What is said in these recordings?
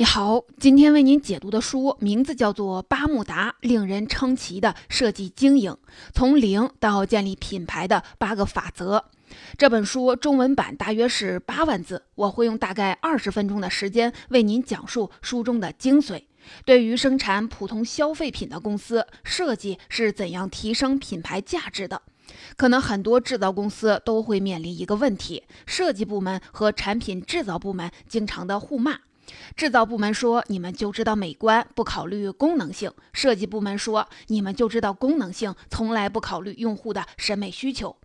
你好，今天为您解读的书名字叫做《巴慕达：令人称奇的设计经营：从零到建立品牌的八个法则》。这本书中文版大约是八万字，我会用大概二十分钟的时间为您讲述书中的精髓。对于生产普通消费品的公司，设计是怎样提升品牌价值的？可能很多制造公司都会面临一个问题：设计部门和产品制造部门经常的互骂。制造部门说：“你们就知道美观，不考虑功能性。”设计部门说：“你们就知道功能性，从来不考虑用户的审美需求。”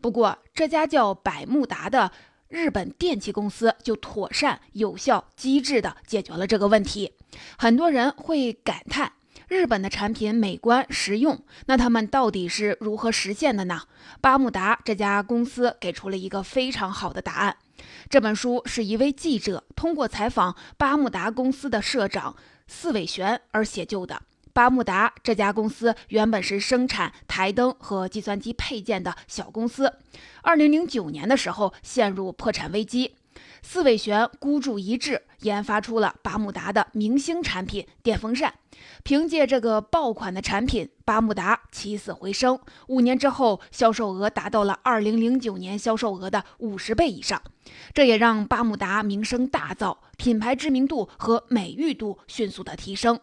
不过，这家叫百慕达的日本电器公司就妥善、有效、机智地解决了这个问题。很多人会感叹。日本的产品美观实用，那他们到底是如何实现的呢？巴慕达这家公司给出了一个非常好的答案。这本书是一位记者通过采访巴慕达公司的社长四尾玄而写就的。巴慕达这家公司原本是生产台灯和计算机配件的小公司，二零零九年的时候陷入破产危机。四尾玄孤注一掷，研发出了巴慕达的明星产品电风扇。凭借这个爆款的产品，巴慕达起死回生。五年之后，销售额达到了2009年销售额的五十倍以上。这也让巴慕达名声大噪，品牌知名度和美誉度迅速的提升。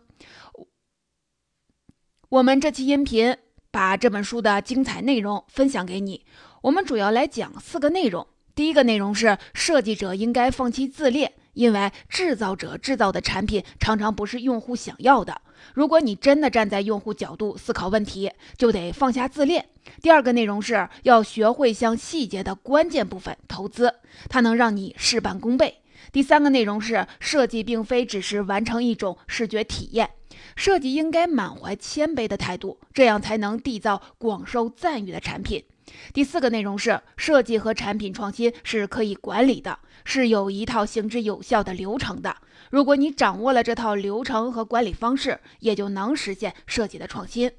我们这期音频把这本书的精彩内容分享给你。我们主要来讲四个内容。第一个内容是，设计者应该放弃自恋，因为制造者制造的产品常常不是用户想要的。如果你真的站在用户角度思考问题，就得放下自恋。第二个内容是要学会向细节的关键部分投资，它能让你事半功倍。第三个内容是，设计并非只是完成一种视觉体验，设计应该满怀谦卑的态度，这样才能缔造广受赞誉的产品。第四个内容是，设计和产品创新是可以管理的，是有一套行之有效的流程的。如果你掌握了这套流程和管理方式，也就能实现设计的创新。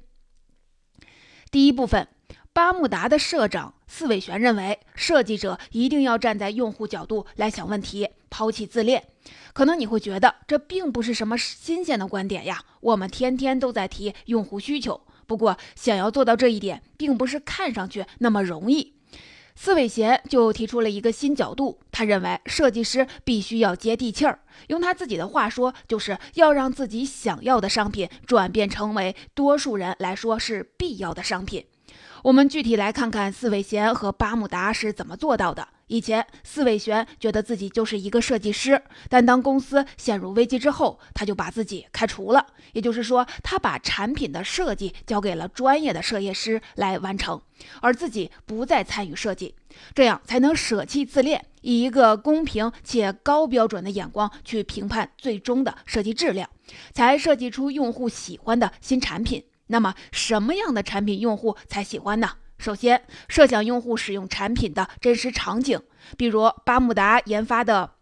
第一部分，巴慕达的社长四尾玄认为，设计者一定要站在用户角度来想问题，抛弃自恋。可能你会觉得这并不是什么新鲜的观点呀，我们天天都在提用户需求。不过，想要做到这一点，并不是看上去那么容易。四伟贤就提出了一个新角度，他认为设计师必须要接地气儿。用他自己的话说，就是要让自己想要的商品转变成为多数人来说是必要的商品。我们具体来看看四尾贤和巴慕达是怎么做到的。以前，四尾玄觉得自己就是一个设计师，但当公司陷入危机之后，他就把自己开除了。也就是说，他把产品的设计交给了专业的设计师来完成，而自己不再参与设计，这样才能舍弃自恋，以一个公平且高标准的眼光去评判最终的设计质量，才设计出用户喜欢的新产品。那么，什么样的产品用户才喜欢呢？首先，设想用户使用产品的真实场景，比如巴慕达研发的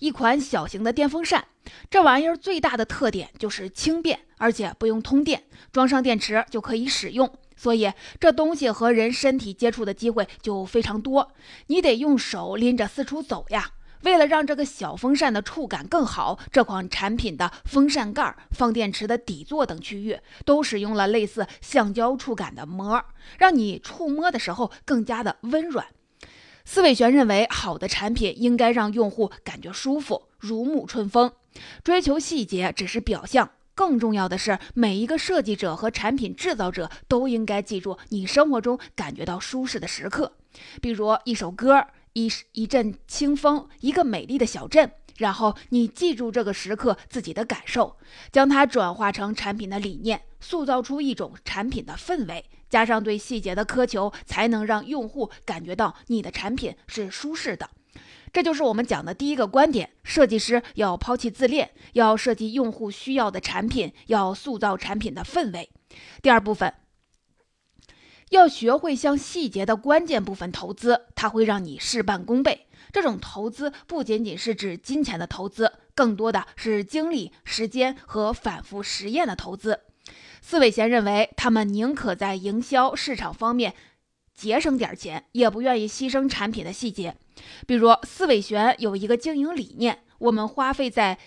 一款小型的电风扇，这玩意儿最大的特点就是轻便，而且不用通电，装上电池就可以使用，所以这东西和人身体接触的机会就非常多，你得用手拎着四处走呀。为了让这个小风扇的触感更好，这款产品的风扇盖、放电池的底座等区域都使用了类似橡胶触感的膜，让你触摸的时候更加的温软。司伟玄认为，好的产品应该让用户感觉舒服、如沐春风。追求细节只是表象，更重要的是，每一个设计者和产品制造者都应该记住你生活中感觉到舒适的时刻，比如一首歌。一一阵清风，一个美丽的小镇，然后你记住这个时刻自己的感受，将它转化成产品的理念，塑造出一种产品的氛围，加上对细节的苛求，才能让用户感觉到你的产品是舒适的。这就是我们讲的第一个观点：设计师要抛弃自恋，要设计用户需要的产品，要塑造产品的氛围。第二部分。要学会向细节的关键部分投资，它会让你事半功倍。这种投资不仅仅是指金钱的投资，更多的是精力、时间和反复实验的投资。四尾贤认为他们宁可在营销市场方面节省点钱，也不愿意牺牲产品的细节。比如四尾玄有一个经营理念，我们花费在。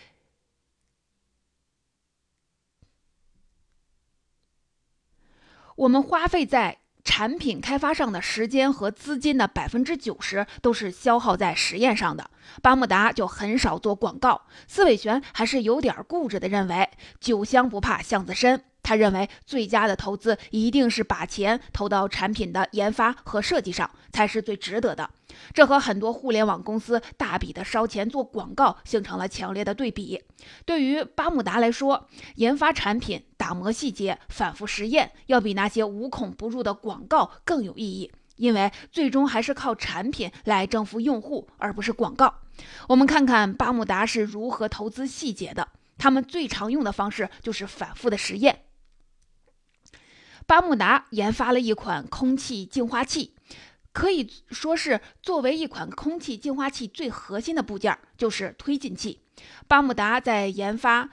我们花费在。产品开发上的时间和资金的百分之九十都是消耗在实验上的。巴慕达就很少做广告。司伟璇还是有点固执的认为，酒香不怕巷子深。他认为最佳的投资一定是把钱投到产品的研发和设计上，才是最值得的。这和很多互联网公司大笔的烧钱做广告形成了强烈的对比。对于巴慕达来说，研发产品、打磨细节、反复实验，要比那些无孔不入的广告更有意义，因为最终还是靠产品来征服用户，而不是广告。我们看看巴慕达是如何投资细节的。他们最常用的方式就是反复的实验。巴慕达研发了一款空气净化器，可以说是作为一款空气净化器最核心的部件就是推进器。巴慕达在研发。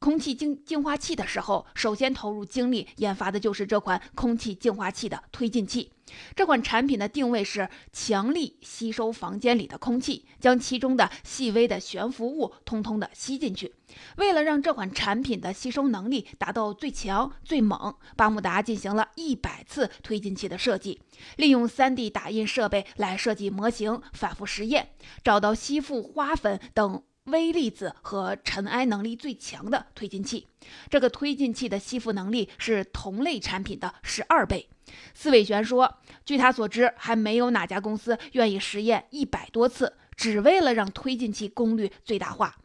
空气净净化器的时候，首先投入精力研发的就是这款空气净化器的推进器。这款产品的定位是强力吸收房间里的空气，将其中的细微的悬浮物通通的吸进去。为了让这款产品的吸收能力达到最强最猛，巴慕达进行了一百次推进器的设计，利用 3D 打印设备来设计模型，反复实验，找到吸附花粉等。微粒子和尘埃能力最强的推进器，这个推进器的吸附能力是同类产品的十二倍。司伟玄说：“据他所知，还没有哪家公司愿意实验一百多次，只为了让推进器功率最大化。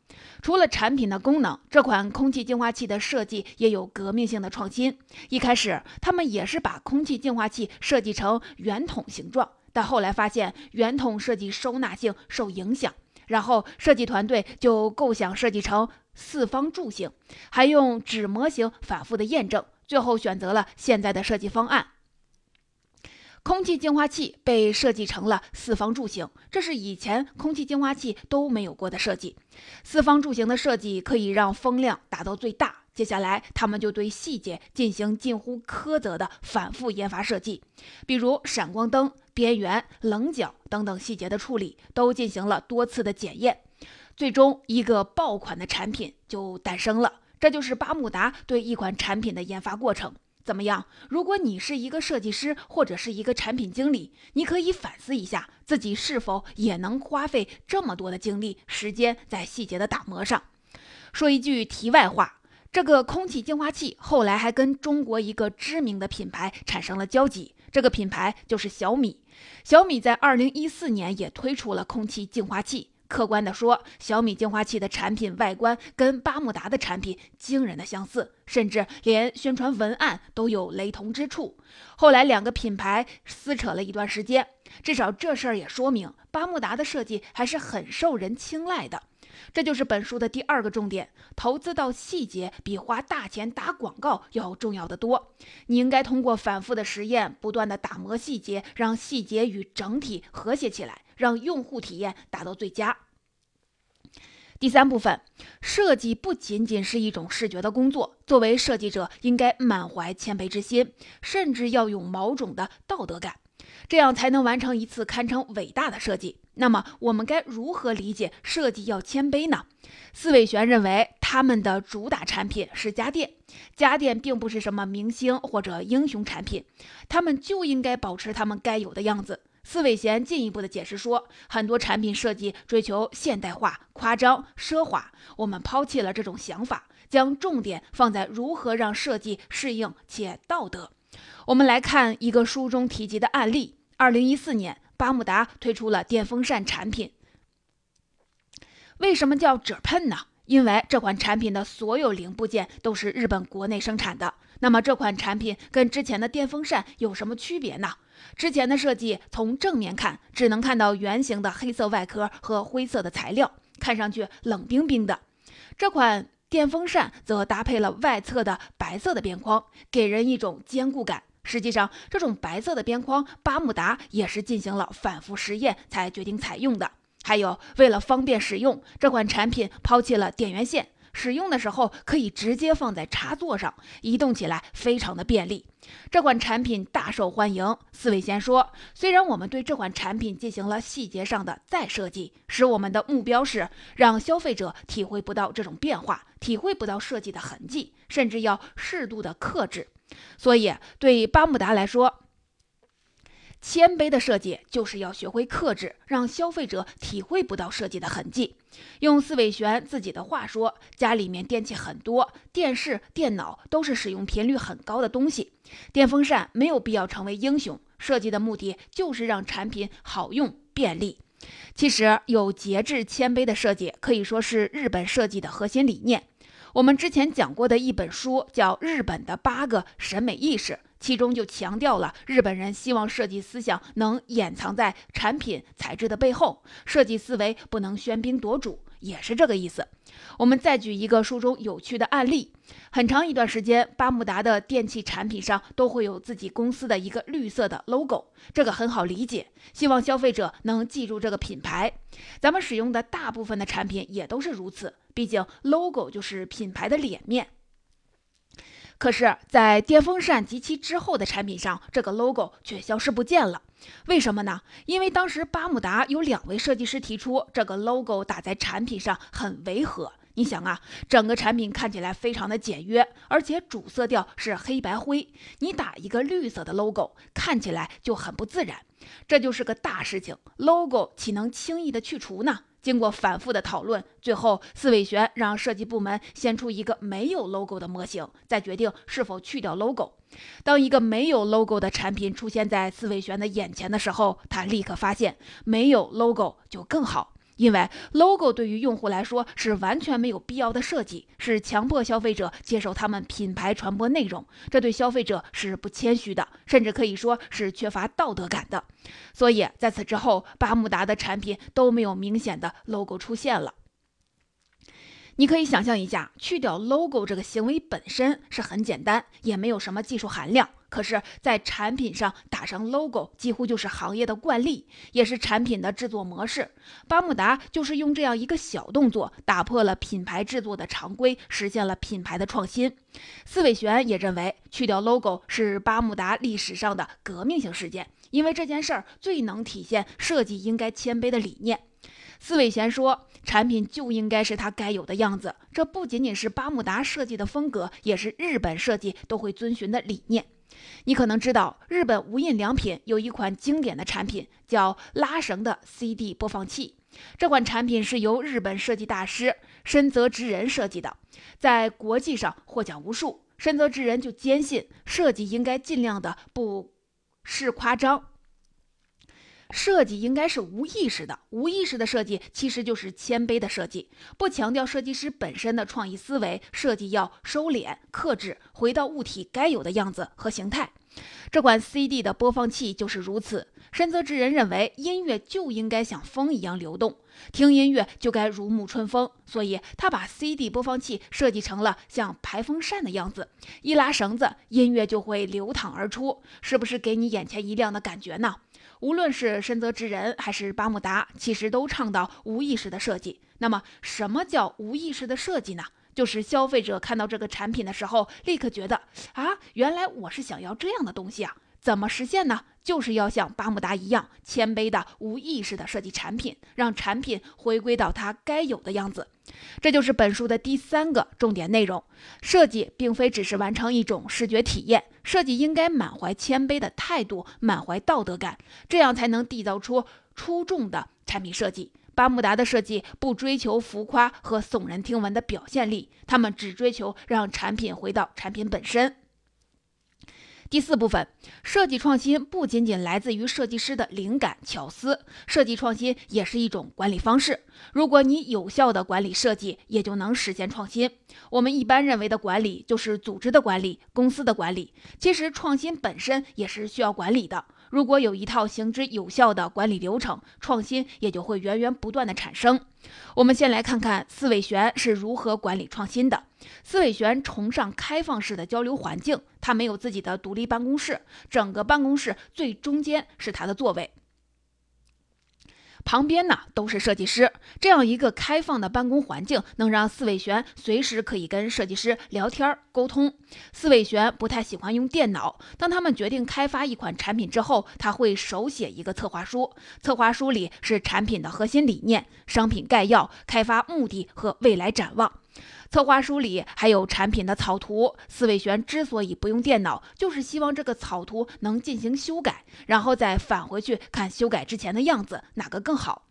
除了产品的功能，这款空气净化器的设计也有革命性的创新。一开始，他们也是把空气净化器设计成圆筒形状，但后来发现圆筒设计收纳性受影响。”然后设计团队就构想设计成四方柱形，还用纸模型反复的验证，最后选择了现在的设计方案。空气净化器被设计成了四方柱形，这是以前空气净化器都没有过的设计。四方柱形的设计可以让风量达到最大。接下来，他们就对细节进行近乎苛责的反复研发设计，比如闪光灯、边缘、棱角等等细节的处理，都进行了多次的检验。最终，一个爆款的产品就诞生了。这就是巴慕达对一款产品的研发过程。怎么样？如果你是一个设计师或者是一个产品经理，你可以反思一下，自己是否也能花费这么多的精力、时间在细节的打磨上。说一句题外话。这个空气净化器后来还跟中国一个知名的品牌产生了交集，这个品牌就是小米。小米在二零一四年也推出了空气净化器。客观的说，小米净化器的产品外观跟巴慕达的产品惊人的相似，甚至连宣传文案都有雷同之处。后来两个品牌撕扯了一段时间，至少这事儿也说明巴慕达的设计还是很受人青睐的。这就是本书的第二个重点：投资到细节比花大钱打广告要重要的多。你应该通过反复的实验，不断的打磨细节，让细节与整体和谐起来，让用户体验达到最佳。第三部分，设计不仅仅是一种视觉的工作，作为设计者应该满怀谦卑之心，甚至要有某种的道德感。这样才能完成一次堪称伟大的设计。那么，我们该如何理解设计要谦卑呢？四伟璇认为，他们的主打产品是家电，家电并不是什么明星或者英雄产品，他们就应该保持他们该有的样子。四伟贤进一步的解释说，很多产品设计追求现代化、夸张、奢华，我们抛弃了这种想法，将重点放在如何让设计适应且道德。我们来看一个书中提及的案例：二零一四年，巴慕达推出了电风扇产品。为什么叫褶喷呢？因为这款产品的所有零部件都是日本国内生产的。那么这款产品跟之前的电风扇有什么区别呢？之前的设计从正面看，只能看到圆形的黑色外壳和灰色的材料，看上去冷冰冰的。这款。电风扇则搭配了外侧的白色的边框，给人一种坚固感。实际上，这种白色的边框，巴慕达也是进行了反复实验才决定采用的。还有，为了方便使用，这款产品抛弃了电源线。使用的时候可以直接放在插座上，移动起来非常的便利。这款产品大受欢迎。四位先说，虽然我们对这款产品进行了细节上的再设计，使我们的目标是让消费者体会不到这种变化，体会不到设计的痕迹，甚至要适度的克制。所以对巴慕达来说，谦卑的设计就是要学会克制，让消费者体会不到设计的痕迹。用四尾玄自己的话说，家里面电器很多，电视、电脑都是使用频率很高的东西，电风扇没有必要成为英雄。设计的目的就是让产品好用、便利。其实，有节制、谦卑的设计可以说是日本设计的核心理念。我们之前讲过的一本书叫《日本的八个审美意识》。其中就强调了日本人希望设计思想能掩藏在产品材质的背后，设计思维不能喧宾夺主，也是这个意思。我们再举一个书中有趣的案例：很长一段时间，巴慕达的电器产品上都会有自己公司的一个绿色的 logo，这个很好理解，希望消费者能记住这个品牌。咱们使用的大部分的产品也都是如此，毕竟 logo 就是品牌的脸面。可是，在电风扇及其之后的产品上，这个 logo 却消失不见了。为什么呢？因为当时巴慕达有两位设计师提出，这个 logo 打在产品上很违和。你想啊，整个产品看起来非常的简约，而且主色调是黑白灰，你打一个绿色的 logo，看起来就很不自然。这就是个大事情，logo 岂能轻易的去除呢？经过反复的讨论，最后四尾玄让设计部门先出一个没有 logo 的模型，再决定是否去掉 logo。当一个没有 logo 的产品出现在四尾玄的眼前的时候，他立刻发现没有 logo 就更好。因为 logo 对于用户来说是完全没有必要的设计，是强迫消费者接受他们品牌传播内容，这对消费者是不谦虚的，甚至可以说是缺乏道德感的。所以在此之后，巴慕达的产品都没有明显的 logo 出现了。你可以想象一下，去掉 logo 这个行为本身是很简单，也没有什么技术含量。可是，在产品上打上 logo，几乎就是行业的惯例，也是产品的制作模式。巴慕达就是用这样一个小动作，打破了品牌制作的常规，实现了品牌的创新。四尾玄也认为，去掉 logo 是巴慕达历史上的革命性事件，因为这件事儿最能体现设计应该谦卑的理念。四尾玄说：“产品就应该是它该有的样子，这不仅仅是巴慕达设计的风格，也是日本设计都会遵循的理念。你可能知道，日本无印良品有一款经典的产品叫拉绳的 CD 播放器。这款产品是由日本设计大师深泽直人设计的，在国际上获奖无数。深泽直人就坚信，设计应该尽量的不是夸张。”设计应该是无意识的，无意识的设计其实就是谦卑的设计，不强调设计师本身的创意思维，设计要收敛、克制，回到物体该有的样子和形态。这款 CD 的播放器就是如此。深泽直人认为，音乐就应该像风一样流动，听音乐就该如沐春风，所以他把 CD 播放器设计成了像排风扇的样子，一拉绳子，音乐就会流淌而出，是不是给你眼前一亮的感觉呢？无论是深泽直人还是巴慕达，其实都倡导无意识的设计。那么，什么叫无意识的设计呢？就是消费者看到这个产品的时候，立刻觉得啊，原来我是想要这样的东西啊！怎么实现呢？就是要像巴慕达一样，谦卑的、无意识的设计产品，让产品回归到它该有的样子。这就是本书的第三个重点内容：设计并非只是完成一种视觉体验，设计应该满怀谦卑的态度，满怀道德感，这样才能缔造出出众的产品设计。巴慕达的设计不追求浮夸和耸人听闻的表现力，他们只追求让产品回到产品本身。第四部分，设计创新不仅仅来自于设计师的灵感巧思，设计创新也是一种管理方式。如果你有效的管理设计，也就能实现创新。我们一般认为的管理就是组织的管理、公司的管理，其实创新本身也是需要管理的。如果有一套行之有效的管理流程，创新也就会源源不断的产生。我们先来看看四尾玄是如何管理创新的。四尾玄崇尚开放式的交流环境，他没有自己的独立办公室，整个办公室最中间是他的座位。旁边呢都是设计师，这样一个开放的办公环境，能让四尾玄随时可以跟设计师聊天沟通。四尾玄不太喜欢用电脑，当他们决定开发一款产品之后，他会手写一个策划书，策划书里是产品的核心理念、商品概要、开发目的和未来展望。策划书里还有产品的草图。四位玄之所以不用电脑，就是希望这个草图能进行修改，然后再返回去看修改之前的样子哪个更好。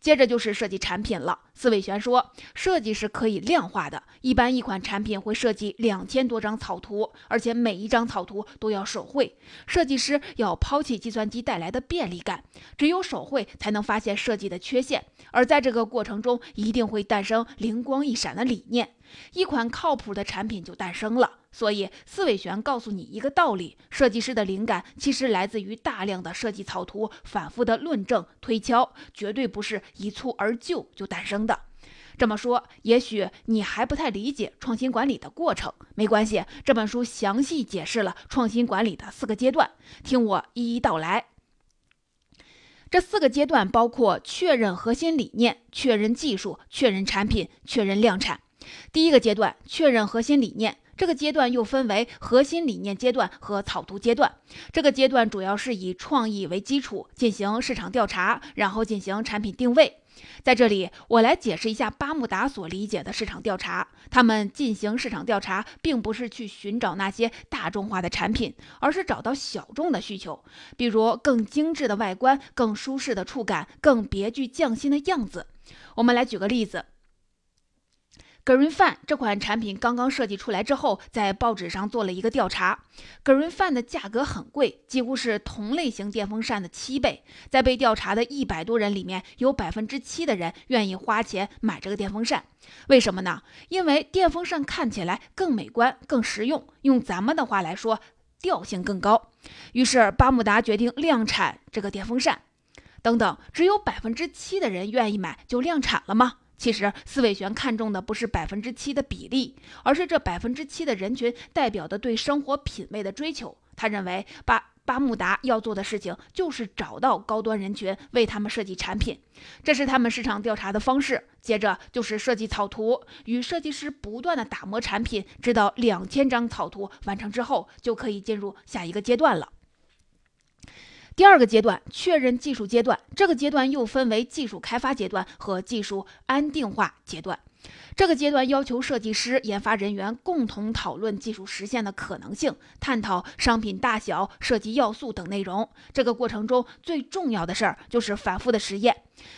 接着就是设计产品了。司伟璇说，设计是可以量化的，一般一款产品会设计两千多张草图，而且每一张草图都要手绘。设计师要抛弃计算机带来的便利感，只有手绘才能发现设计的缺陷，而在这个过程中一定会诞生灵光一闪的理念。一款靠谱的产品就诞生了。所以，四伟璇告诉你一个道理：设计师的灵感其实来自于大量的设计草图、反复的论证推敲，绝对不是一蹴而就就诞生的。这么说，也许你还不太理解创新管理的过程。没关系，这本书详细解释了创新管理的四个阶段，听我一一道来。这四个阶段包括确认核心理念、确认技术、确认产品、确认量产。第一个阶段，确认核心理念。这个阶段又分为核心理念阶段和草图阶段。这个阶段主要是以创意为基础进行市场调查，然后进行产品定位。在这里，我来解释一下巴慕达所理解的市场调查。他们进行市场调查，并不是去寻找那些大众化的产品，而是找到小众的需求，比如更精致的外观、更舒适的触感、更别具匠心的样子。我们来举个例子。Green Fan 这款产品刚刚设计出来之后，在报纸上做了一个调查。Green Fan 的价格很贵，几乎是同类型电风扇的七倍。在被调查的一百多人里面，有百分之七的人愿意花钱买这个电风扇。为什么呢？因为电风扇看起来更美观、更实用，用咱们的话来说，调性更高。于是巴慕达决定量产这个电风扇。等等，只有百分之七的人愿意买，就量产了吗？其实，司伟璇看重的不是百分之七的比例，而是这百分之七的人群代表的对生活品味的追求。他认为，巴巴慕达要做的事情就是找到高端人群，为他们设计产品，这是他们市场调查的方式。接着就是设计草图，与设计师不断的打磨产品，直到两千张草图完成之后，就可以进入下一个阶段了。第二个阶段，确认技术阶段，这个阶段又分为技术开发阶段和技术安定化阶段。这个阶段要求设计师、研发人员共同讨论技术实现的可能性，探讨商品大小、设计要素等内容。这个过程中最重要的事儿就是反复的实验。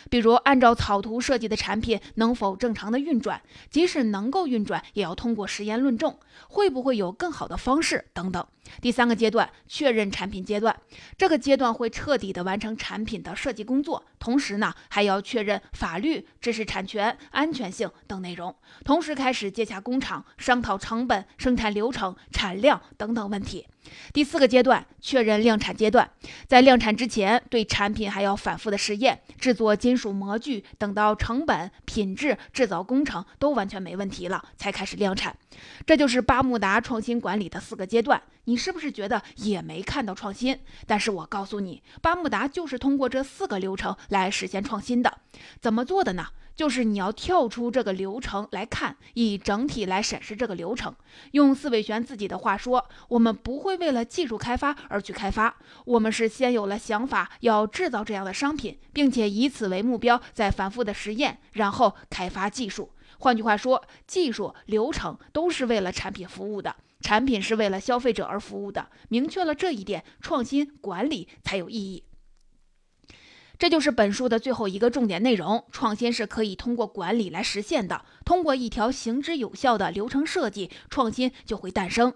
比如，按照草图设计的产品能否正常的运转？即使能够运转，也要通过实验论证，会不会有更好的方式等等。第三个阶段，确认产品阶段，这个阶段会彻底的完成产品的设计工作，同时呢，还要确认法律、知识产权、安全性等内容，同时开始接洽工厂，商讨成本、生产流程、产量等等问题。第四个阶段，确认量产阶段，在量产之前，对产品还要反复的试验，制作金属模具，等到成本、品质、制造工程都完全没问题了，才开始量产。这就是巴慕达创新管理的四个阶段。你是不是觉得也没看到创新？但是我告诉你，巴慕达就是通过这四个流程来实现创新的。怎么做的呢？就是你要跳出这个流程来看，以整体来审视这个流程。用四伟璇自己的话说，我们不会为了技术开发而去开发，我们是先有了想法要制造这样的商品，并且以此为目标，再反复的实验，然后开发技术。换句话说，技术流程都是为了产品服务的，产品是为了消费者而服务的。明确了这一点，创新管理才有意义。这就是本书的最后一个重点内容：创新是可以通过管理来实现的。通过一条行之有效的流程设计，创新就会诞生。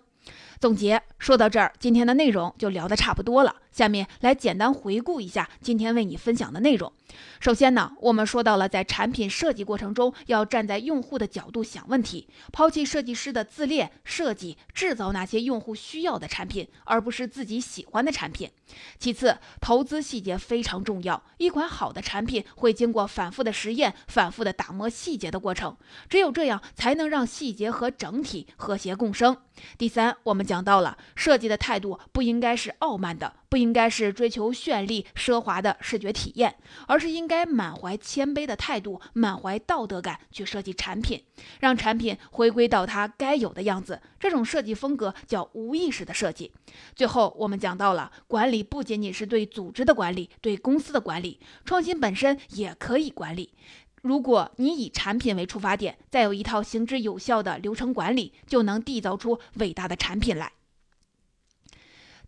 总结说到这儿，今天的内容就聊得差不多了。下面来简单回顾一下今天为你分享的内容。首先呢，我们说到了在产品设计过程中要站在用户的角度想问题，抛弃设计师的自恋，设计制造那些用户需要的产品，而不是自己喜欢的产品。其次，投资细节非常重要。一款好的产品会经过反复的实验、反复的打磨细节的过程，只有这样才能让细节和整体和谐共生。第三，我们讲到了设计的态度不应该是傲慢的。不应该是追求绚丽奢华的视觉体验，而是应该满怀谦卑的态度，满怀道德感去设计产品，让产品回归到它该有的样子。这种设计风格叫无意识的设计。最后，我们讲到了管理不仅仅是对组织的管理，对公司的管理，创新本身也可以管理。如果你以产品为出发点，再有一套行之有效的流程管理，就能缔造出伟大的产品来。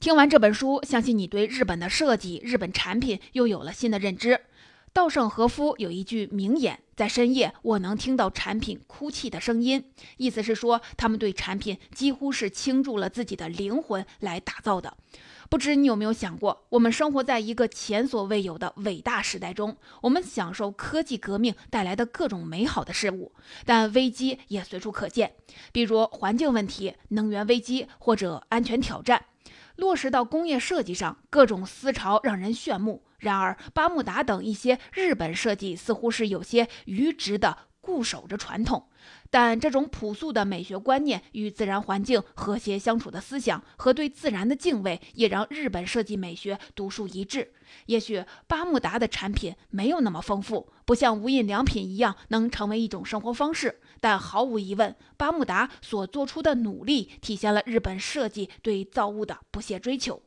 听完这本书，相信你对日本的设计、日本产品又有了新的认知。稻盛和夫有一句名言：“在深夜，我能听到产品哭泣的声音。”意思是说，他们对产品几乎是倾注了自己的灵魂来打造的。不知你有没有想过，我们生活在一个前所未有的伟大时代中，我们享受科技革命带来的各种美好的事物，但危机也随处可见，比如环境问题、能源危机或者安全挑战。落实到工业设计上，各种思潮让人炫目。然而，巴慕达等一些日本设计似乎是有些愚直的固守着传统，但这种朴素的美学观念与自然环境和谐相处的思想和对自然的敬畏，也让日本设计美学独树一帜。也许巴慕达的产品没有那么丰富，不像无印良品一样能成为一种生活方式，但毫无疑问，巴慕达所做出的努力体现了日本设计对造物的不懈追求。